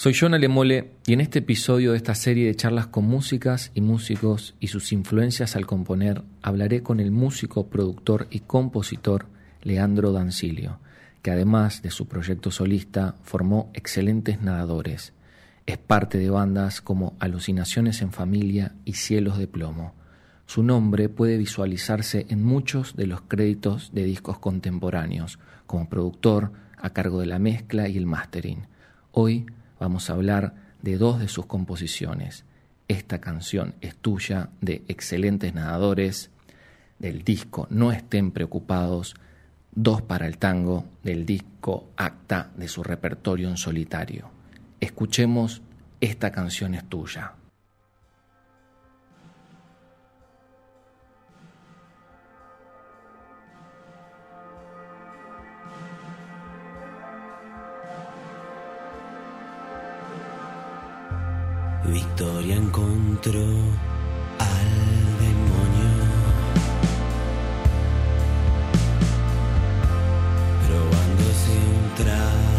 Soy John Alemole y en este episodio de esta serie de charlas con músicas y músicos y sus influencias al componer, hablaré con el músico, productor y compositor Leandro Dancilio, que además de su proyecto solista formó excelentes nadadores. Es parte de bandas como Alucinaciones en Familia y Cielos de Plomo. Su nombre puede visualizarse en muchos de los créditos de discos contemporáneos, como productor a cargo de la mezcla y el mastering. Hoy vamos a hablar de dos de sus composiciones. Esta canción es tuya de excelentes nadadores, del disco No estén preocupados, dos para el tango, del disco Acta de su repertorio en solitario. Escuchemos Esta canción es tuya. Victoria encontró al demonio, probándose un traje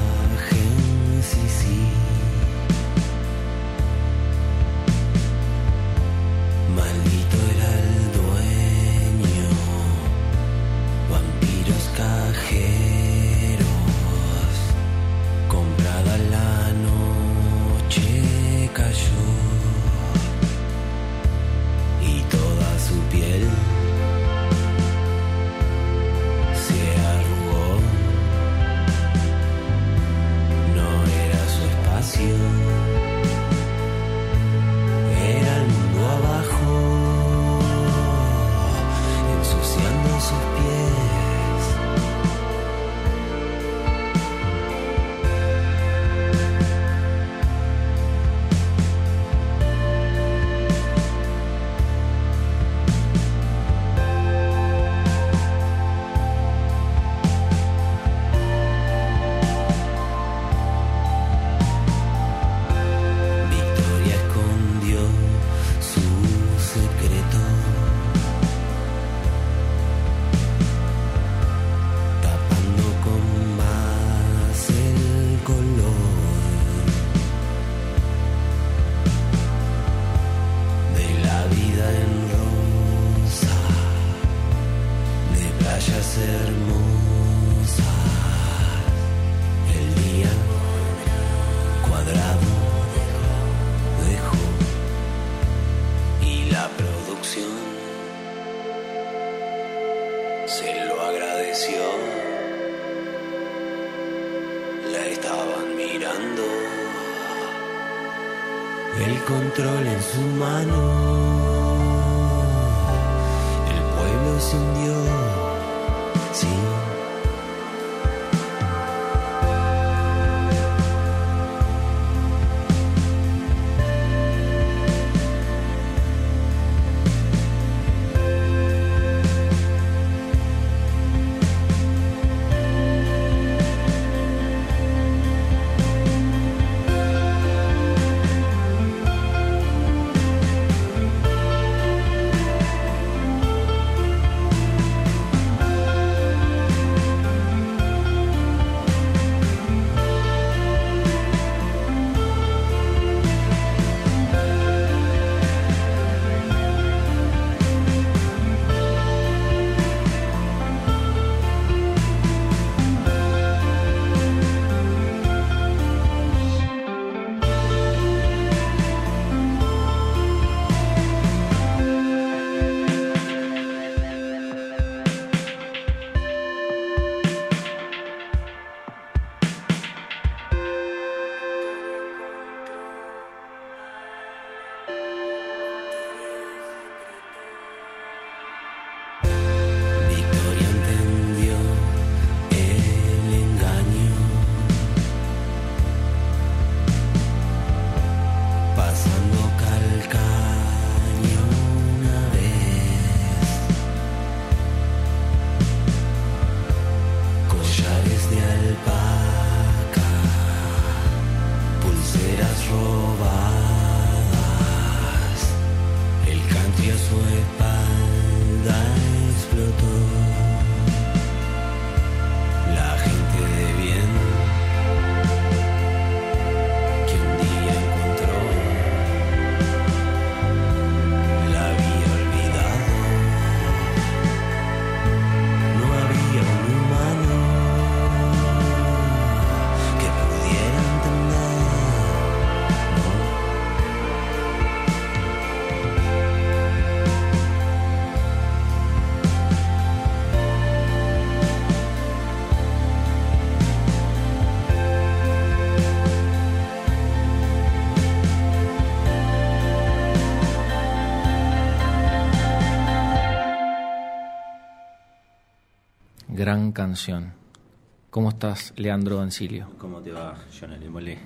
La estaban mirando, el control en su mano, el pueblo se hundió. Sí. Gran canción. ¿Cómo estás, Leandro Dancilio? ¿Cómo te va, John Alemolé?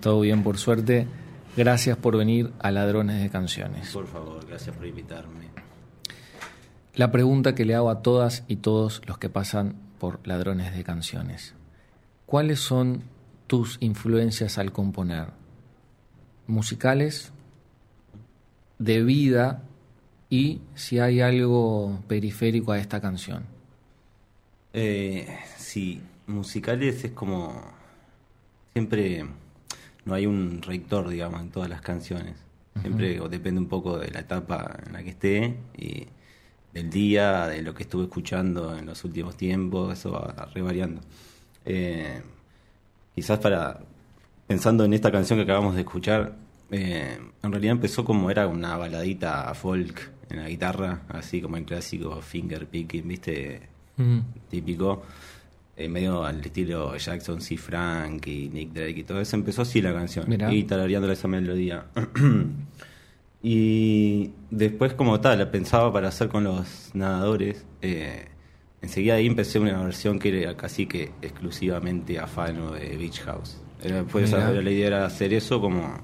Todo bien, por suerte. Gracias por venir a Ladrones de Canciones. Por favor, gracias por invitarme. La pregunta que le hago a todas y todos los que pasan por Ladrones de Canciones. ¿Cuáles son tus influencias al componer? ¿Musicales? ¿De vida? ¿Y si hay algo periférico a esta canción? Eh, sí, musicales es como... Siempre no hay un rector, digamos, en todas las canciones. Siempre o depende un poco de la etapa en la que esté y del día, de lo que estuve escuchando en los últimos tiempos, eso va revariando. Eh, quizás para, pensando en esta canción que acabamos de escuchar, eh, en realidad empezó como era una baladita folk en la guitarra, así como el clásico finger picking, viste, típico, eh, medio al estilo Jackson C. Frank y Nick Drake y todo eso. Empezó así la canción, Mirá. y tarareando esa melodía. y después como tal, la pensaba para hacer con los nadadores. Eh, enseguida ahí empecé una versión que era casi que exclusivamente afano de Beach House. Era, pues, la idea era hacer eso como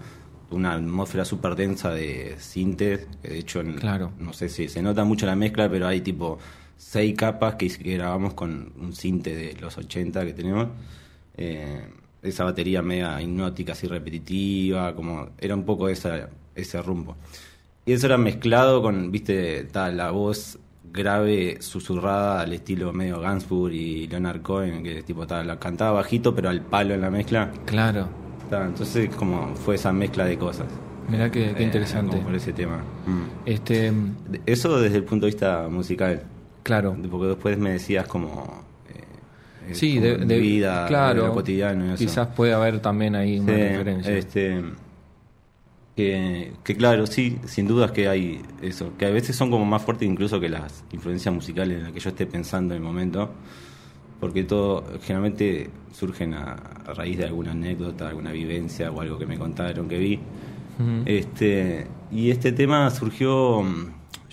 una atmósfera súper densa de sintes, que de hecho, en- Claro. no sé si se nota mucho la mezcla, pero hay tipo seis capas que, que grabamos con un sinte de los 80 que tenemos. Eh, esa batería media hipnótica, así repetitiva, como era un poco esa, ese rumbo. Y eso era mezclado con, viste, tal, la voz grave, susurrada al estilo medio Gansburg y Leonard Cohen, que tipo tal, la cantaba bajito, pero al palo en la mezcla. Claro. Ta, entonces, como fue esa mezcla de cosas. Mirá qué, qué Eh, interesante. por ese tema. Mm. Este, Eso desde el punto de vista musical. Claro. Porque después me decías como. eh, Sí, como de, de- vida, claro. de lo cotidiano y eso. Quizás puede haber también ahí una Sí, referencia. Este, que, que claro, sí, sin dudas que hay eso. Que a veces son como más fuertes incluso que las influencias musicales en las que yo esté pensando en el momento. Porque todo generalmente surgen a, a raíz de alguna anécdota, alguna vivencia o algo que me contaron, que vi. Este, y este tema surgió.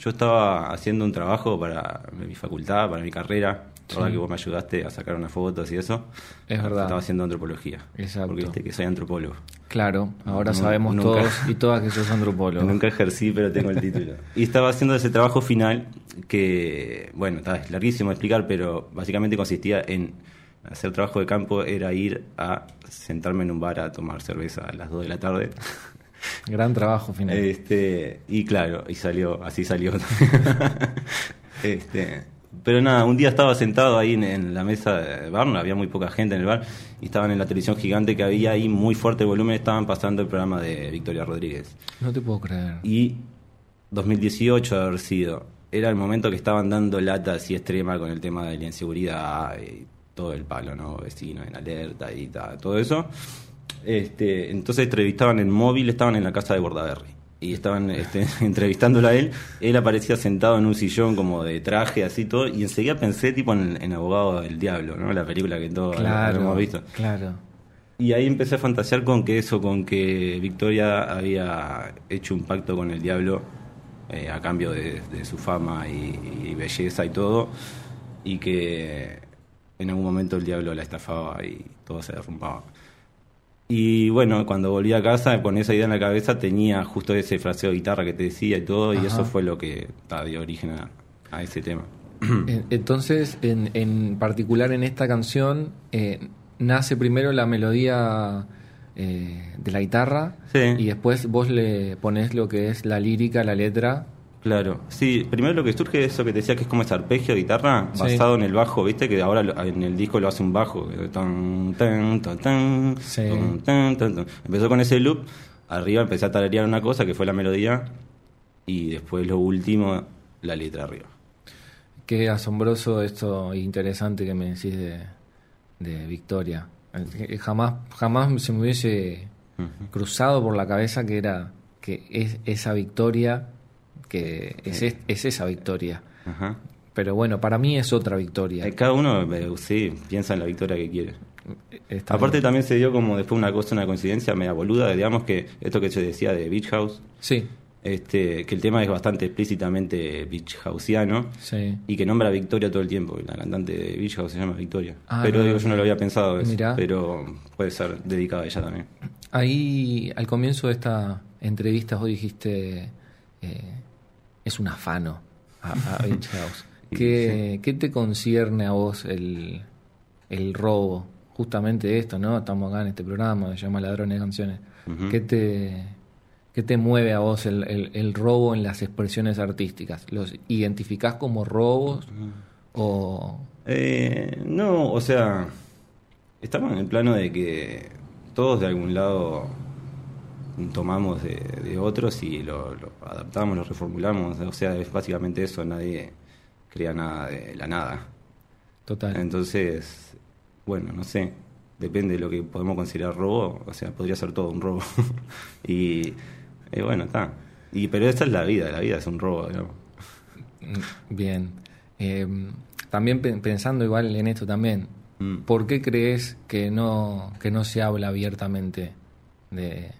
Yo estaba haciendo un trabajo para mi facultad, para mi carrera. La verdad Sí. que vos me ayudaste a sacar unas fotos y eso. Es verdad. Estaba haciendo antropología. Exacto. Porque viste que soy antropólogo. Claro, ahora sabemos nunca- todos y todas que sos antropólogo. Nunca ejercí, pero tengo el título. Y estaba haciendo ese trabajo final que, bueno, está, es larguísimo de explicar, pero básicamente consistía en hacer trabajo de campo, era ir a sentarme en un bar a tomar cerveza a las 2 de la tarde. Gran trabajo final. Este, y claro, y salió, así salió. este, pero nada, un día estaba sentado ahí en, en la mesa de bar, no había muy poca gente en el bar, y estaban en la televisión gigante que había ahí muy fuerte volumen, estaban pasando el programa de Victoria Rodríguez. No te puedo creer. Y 2018 de haber sido, era el momento que estaban dando lata así extrema con el tema de la inseguridad y todo el palo, ¿no? Vecinos en alerta y ta- todo eso. Este, entonces entrevistaban en móvil, estaban en la casa de Bordaberry. Y estaban este, entrevistándolo a él. Él aparecía sentado en un sillón como de traje, así todo. Y enseguida pensé tipo en, en Abogado del Diablo, ¿no? La película que todos Claro, hemos visto. claro. Y ahí empecé a fantasear con que eso, con que Victoria había hecho un pacto con el diablo eh, a cambio de, de su fama y, y belleza y todo, y que en algún momento el diablo la estafaba y todo se derrumbaba. Y bueno, cuando volví a casa con esa idea en la cabeza tenía justo ese fraseo de guitarra que te decía y todo, y eso fue lo que ta, dio origen a, a ese tema. En- Entonces, en, en particular en esta canción, eh, nace primero la melodía eh, de la guitarra Sí. y después vos le pones lo que es la lírica, la letra. Claro, sí, primero lo que surge es eso que te decía que es como ese arpegio de guitarra Sí. basado en el bajo, viste que ahora lo- en el disco lo hace un bajo. tan, tan, tan, tan, Sí. Empezó con ese loop, arriba empecé a tararear una cosa que fue la melodía y después lo último, la letra arriba. Qué asombroso esto e interesante que me decís de, de Victoria. Jamás, jamás se me hubiese cruzado por la cabeza que era que es esa victoria, que es, es, es esa victoria. Ajá. Pero bueno, para mí es otra victoria. Eh, Cada uno, eh, sí, piensa en la victoria que quiere. Está Aparte bien. también se dio como después una cosa, una coincidencia media boluda, digamos que esto que se decía de Beach House, Sí, Este, que el tema es bastante explícitamente beach houseano Sí. y que nombra a Victoria todo el tiempo. La cantante de Beach House se llama Victoria. Ah, pero no, digo, no, yo no lo había pensado, eso, pero puede ser dedicada a ella también. Ahí, al comienzo de esta entrevista, vos dijiste, eh, es un afano a, a Beach House. ¿Qué, qué te concierne a vos el, el robo? Justamente esto, ¿no? Estamos acá en este programa, se llama Ladrones de Canciones. ¿Qué, te, ¿Qué te mueve a vos el, el- el robo en las expresiones artísticas? ¿Los identificás como robos o...? Eh, no, o sea, estamos en el plano de que todos de algún lado tomamos de, de otros y lo, lo adaptamos, lo reformulamos. O sea, es básicamente eso, nadie crea nada de la nada. Total. Entonces, bueno, no sé, depende de lo que podemos considerar robo, o sea, podría ser todo un robo. y bueno, está. Y, pero esta es la vida, la vida es un robo, digamos. Mm, Bien. Eh, también pe- pensando igual en esto también, Mm. ¿por qué crees que no, que no se habla abiertamente de,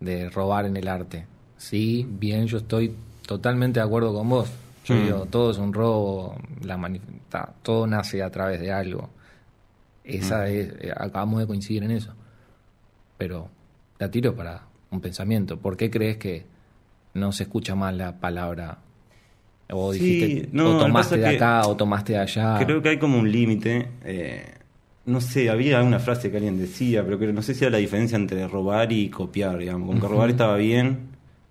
de robar en el arte? Sí, bien, yo estoy totalmente de acuerdo con vos. Yo Mm. digo, todo es un robo, la ta- todo nace a través de algo. Esa es, eh, acabamos de coincidir en eso. Pero la tiro para un pensamiento. ¿Por qué crees que no se escucha más la palabra? O Sí, dijiste, no, o tomaste de que acá, o tomaste de allá. Creo que hay como un límite. eh, no sé, había una frase que alguien decía, pero que no sé si era la diferencia entre robar y copiar, digamos. Como que robar estaba bien,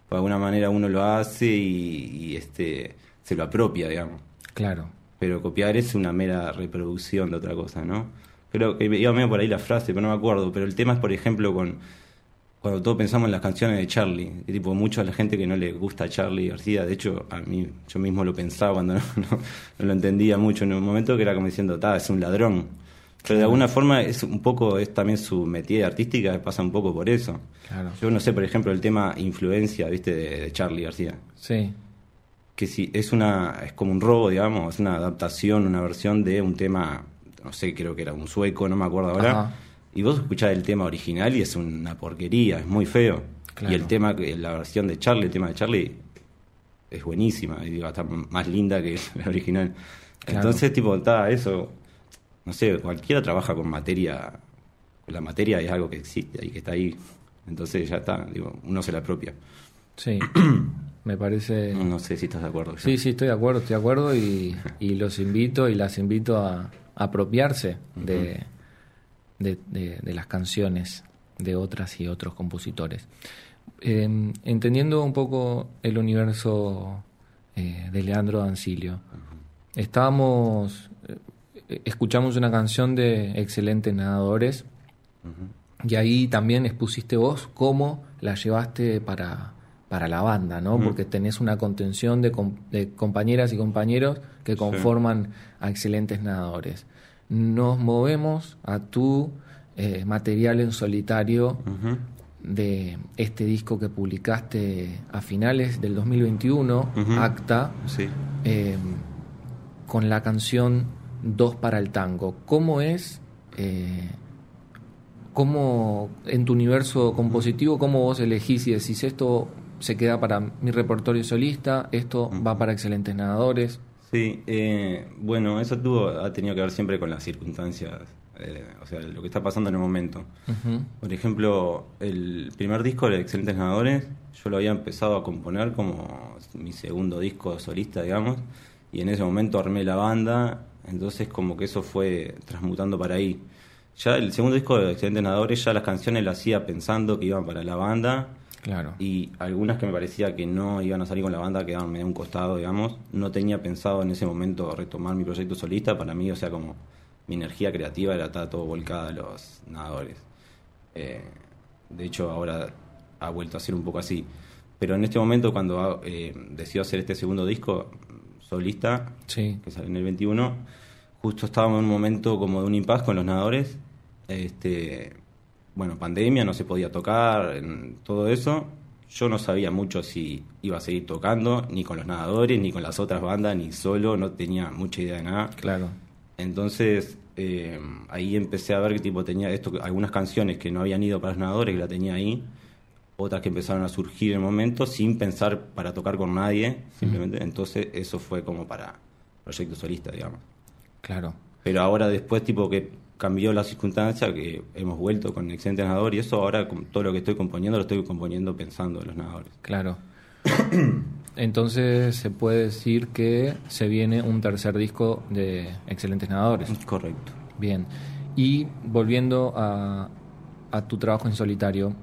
de alguna manera uno lo hace y, y, este se lo apropia, digamos. Claro. Pero copiar es una mera reproducción de otra cosa, ¿no? Creo que iba medio por ahí la frase, pero no me acuerdo. Pero el tema es, por ejemplo, con cuando todos pensamos en las canciones de Charlie, y tipo mucho a la gente que no le gusta Charlie García, de hecho a mí yo mismo lo pensaba cuando no, no- no lo entendía mucho en un momento que era como diciendo, ta, es un ladrón. Pero de alguna forma es un poco, es también su metida artística, pasa un poco por eso. Claro. Yo no sé, por ejemplo, el tema influencia, viste, de, de Charlie García. Sí. Que si es una, es como un robo, digamos, es una adaptación, una versión de un tema, no sé, creo que era un sueco, no me acuerdo ahora. Ajá. Y vos escuchás el tema original y es una porquería, es muy feo. Claro. Y el tema, la versión de Charlie, el tema de Charlie, es buenísima, y digo, está más linda que la original. Claro. Entonces, tipo, está eso, no sé, cualquiera trabaja con materia, la materia es algo que existe y que está ahí. Entonces ya está, digo, uno se la apropia. Sí. Me parece. No sé si estás de acuerdo. Sí, sí, estoy de acuerdo, estoy de acuerdo y, y los invito y las invito a, a apropiarse de, de, de- de las canciones de otras y otros compositores. Eh, entendiendo un poco el universo eh, de Leandro Dancilio, estábamos, escuchamos una canción de Excelentes Nadadores y ahí también expusiste vos cómo la llevaste para, para la banda, ¿no? Porque tenés una contención de, com- de compañeras y compañeros que conforman a excelentes nadadores. Nos movemos a tu eh, material en solitario de este disco que publicaste a finales del 2021, Ujú. Acta, Sí. eh, con la canción Dos para el tango. ¿Cómo es, eh, cómo en tu universo compositivo, cómo vos elegís y decís esto se queda para mi repertorio solista, esto va para excelentes nadadores? Sí, eh, bueno, eso tuvo, ha tenido que ver siempre con las circunstancias, eh, o sea, lo que está pasando en el momento. Por ejemplo, el primer disco de Excelentes Nadadores, yo lo había empezado a componer como mi segundo disco solista, digamos, y en ese momento armé la banda, entonces como que eso fue transmutando para ahí. Ya el segundo disco de Excelentes Nadadores, ya las canciones las hacía pensando que iban para la banda, Claro. y algunas que me parecía que no iban a salir con la banda quedaban medio a un costado, digamos. No tenía pensado en ese momento retomar mi proyecto solista. Para mí, o sea, como mi energía creativa era estar todo volcada a los nadadores. Eh, de hecho, ahora ha vuelto a ser un poco así. Pero en este momento, cuando eh, decido hacer este segundo disco solista, Sí. que sale en el 21, justo estábamos en un momento como de un impasse con los nadadores. Este, bueno, pandemia, no se podía tocar, en todo eso. Yo no sabía mucho si iba a seguir tocando, ni con los nadadores, ni con las otras bandas, ni solo, no tenía mucha idea de nada. Claro. Entonces, eh, ahí empecé a ver que tipo tenía esto, algunas canciones que no habían ido para los nadadores, que la tenía ahí. Otras que empezaron a surgir en el momento sin pensar para tocar con nadie, simplemente. Entonces eso fue como para proyecto solista, digamos. Claro. Pero ahora después, tipo que cambió la circunstancia, que hemos vuelto con excelente nadador y eso ahora con todo lo que estoy componiendo lo estoy componiendo pensando en los nadadores. Claro. Entonces se puede decir que se viene un tercer disco de Excelentes Nadadores. Correcto. Bien. Y volviendo a, a tu trabajo en solitario,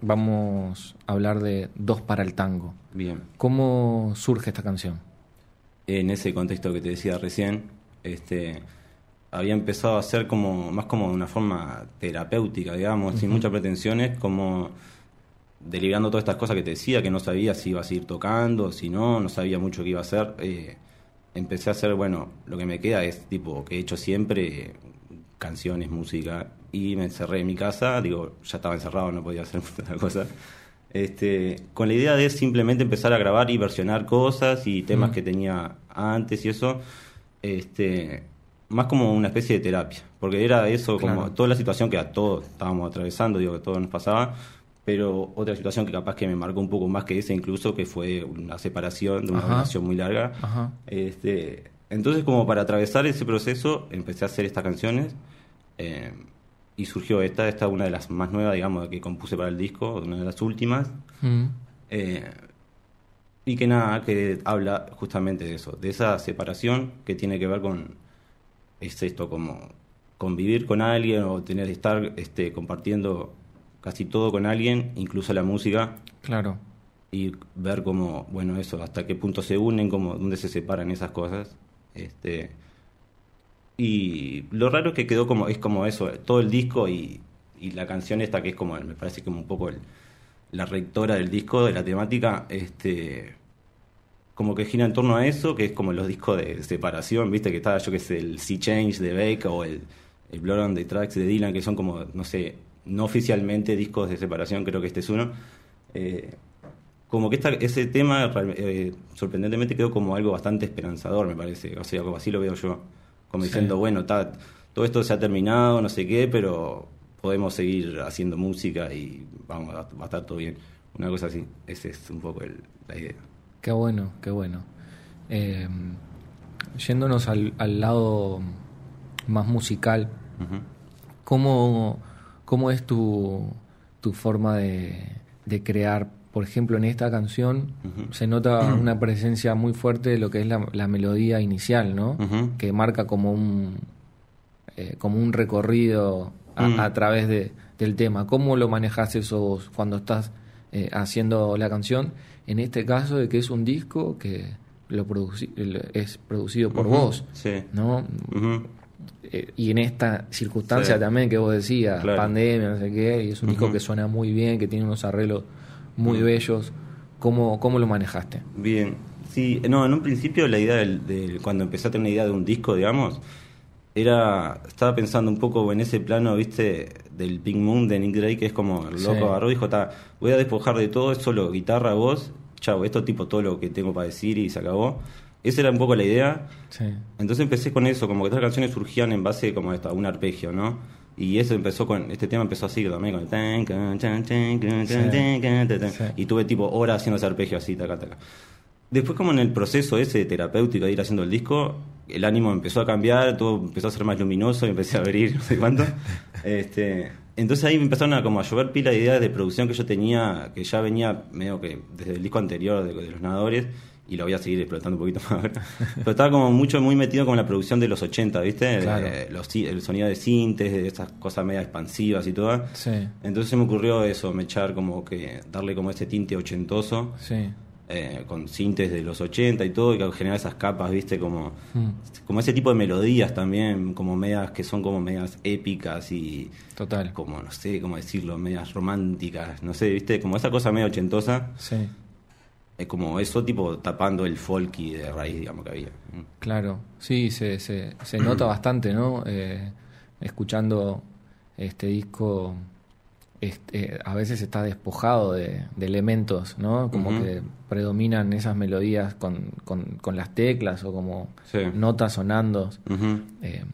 vamos a hablar de Dos para el Tango. Bien. ¿Cómo surge esta canción? En ese contexto que te decía recién, este había empezado a ser como más como de una forma terapéutica, digamos, sin muchas pretensiones, como deliberando todas estas cosas que te decía, que no sabía si iba a seguir tocando, si no, no sabía mucho qué iba a hacer. eh, empecé a hacer, bueno, lo que me queda es tipo que he hecho siempre canciones, música, y me encerré en mi casa, digo, ya estaba encerrado, no podía hacer otra cosa. Este, con la idea de simplemente empezar a grabar y versionar cosas y temas Mm. que tenía antes y eso, este, más como una especie de terapia, porque era eso, como Claro. toda la situación que a todos estábamos atravesando, digo, que a todos nos pasaba, pero otra situación que capaz que me marcó un poco más que esa incluso, que fue una separación de una Ajá. relación muy larga. Ajá. Este, entonces, como para atravesar ese proceso, empecé a hacer estas canciones eh, y surgió esta, esta es una de las más nuevas, digamos, que compuse para el disco, una de las últimas. Mm. Eh, y que nada, que habla justamente de eso, de esa separación que tiene que ver con, es esto, como convivir con alguien o tener estar este, compartiendo casi todo con alguien, incluso la música, Claro. y ver cómo, bueno, eso, hasta qué punto se unen, cómo, dónde se separan esas cosas. Este, y lo raro es que quedó como, es como eso, todo el disco y, y la canción esta que es como, me parece como un poco el- la rectora del disco, de la temática, este como que gira en torno a eso, que es como los discos de separación, viste, que está, yo que sé, el Sea Change de Beck o el, el Blood on the Tracks de Dylan, que son como, no sé, no oficialmente discos de separación, creo que este es uno. Eh, como que esta, ese tema eh, sorprendentemente quedó como algo bastante esperanzador, me parece. O sea, como así lo veo yo. Como Sí. diciendo, bueno, ta, todo esto se ha terminado, no sé qué, pero podemos seguir haciendo música y vamos, va a estar todo bien. Una cosa así. Esa es un poco el- la idea. Qué bueno, qué bueno. Eh, yéndonos al, al lado más musical. ¿cómo, cómo es tu, tu forma de, de crear? Por ejemplo, en esta canción se nota una presencia muy fuerte de lo que es la, la melodía inicial, ¿no? Que marca como un, eh, como un recorrido a, Mm. a través de, del tema. ¿Cómo lo manejas eso vos cuando estás eh, haciendo la canción? En este caso de que es un disco que lo produci- es producido por vos, Sí. ¿no? Eh, y en esta circunstancia Sí. también que vos decías, Claro. pandemia, no sé qué, y es un disco que suena muy bien, que tiene unos arreglos muy bellos. ¿Cómo, ¿Cómo lo manejaste? Bien, sí, no, en un principio la idea del, del- cuando empecé a tener una idea de un disco, digamos, era, estaba pensando un poco en ese plano, viste, del Pink Moon de Nick Drake, que es como el loco Sí. agarró y dijo, "Ta, voy a despojar de todo, es solo guitarra, voz, chao, esto tipo todo lo que tengo para decir y se acabó. Esa era un poco la idea. Sí. Entonces empecé con eso, como que estas canciones surgían en base como esto, a un arpegio, ¿no? Y eso empezó con, este tema empezó así también, con el. Sí. Y tuve tipo horas haciendo ese arpegio así, taca, taca. Después como en el proceso ese terapéutico de ir haciendo el disco, el ánimo empezó a cambiar, todo empezó a ser más luminoso y empecé a abrir, no sé cuánto. este, entonces ahí me empezaron a como a llover pila de ideas de producción que yo tenía, que ya venía medio que desde el disco anterior de, de los nadadores, y lo voy a seguir explotando un poquito más ahora. Pero estaba como mucho, muy metido con la producción de los 80, ¿viste? Claro. Eh, los, el sonido de sintes, de esas cosas media expansivas y todo. Sí, Entonces se me ocurrió eso, me echar como que, darle como ese tinte ochentoso sí. eh, con sintes de los 80 y todo, y que generar esas capas, viste, como, Mm, como ese tipo de melodías también, como medias que son como medias épicas y total. como, no sé cómo decirlo, medias románticas, no sé, viste, como esa cosa media ochentosa, Sí, es como eso tipo tapando el folky de raíz, digamos, que había. Mm. claro. Sí, se, se, se nota bastante, ¿no? Eh, escuchando este disco, este, a veces está despojado de, de elementos, ¿no? Como que predominan esas melodías con, con, con las teclas o como Sí. notas sonando eh,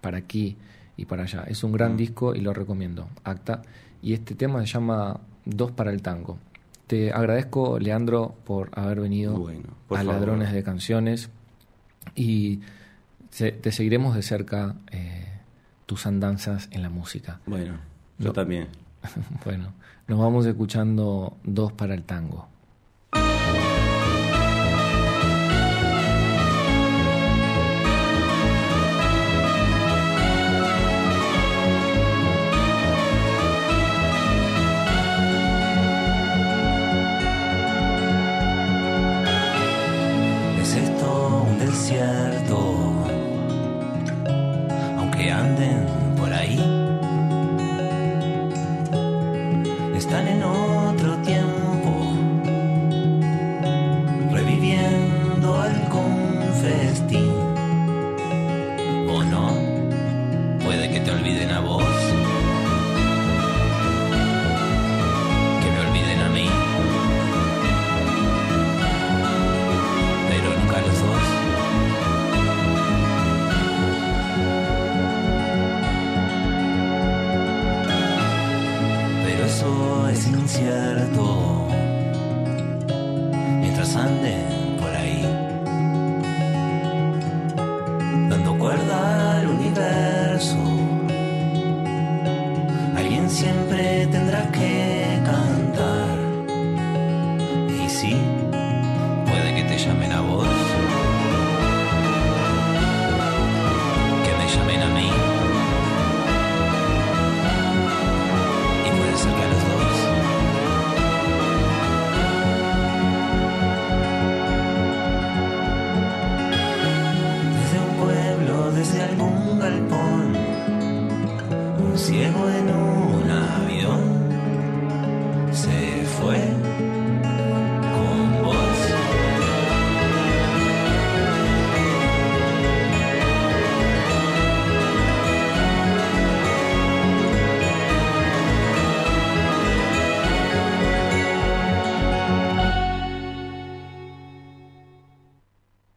para aquí y para allá. Es un gran disco y lo recomiendo. Acta. Y este tema se llama Dos para el Tango. Te agradezco, Leandro, por haber venido Bueno, por a favor. Ladrones de Canciones y te seguiremos de cerca eh, tus andanzas en la música. Bueno, yo No. también. Bueno, nos vamos escuchando Dos para el Tango. Desierto? Aunque anden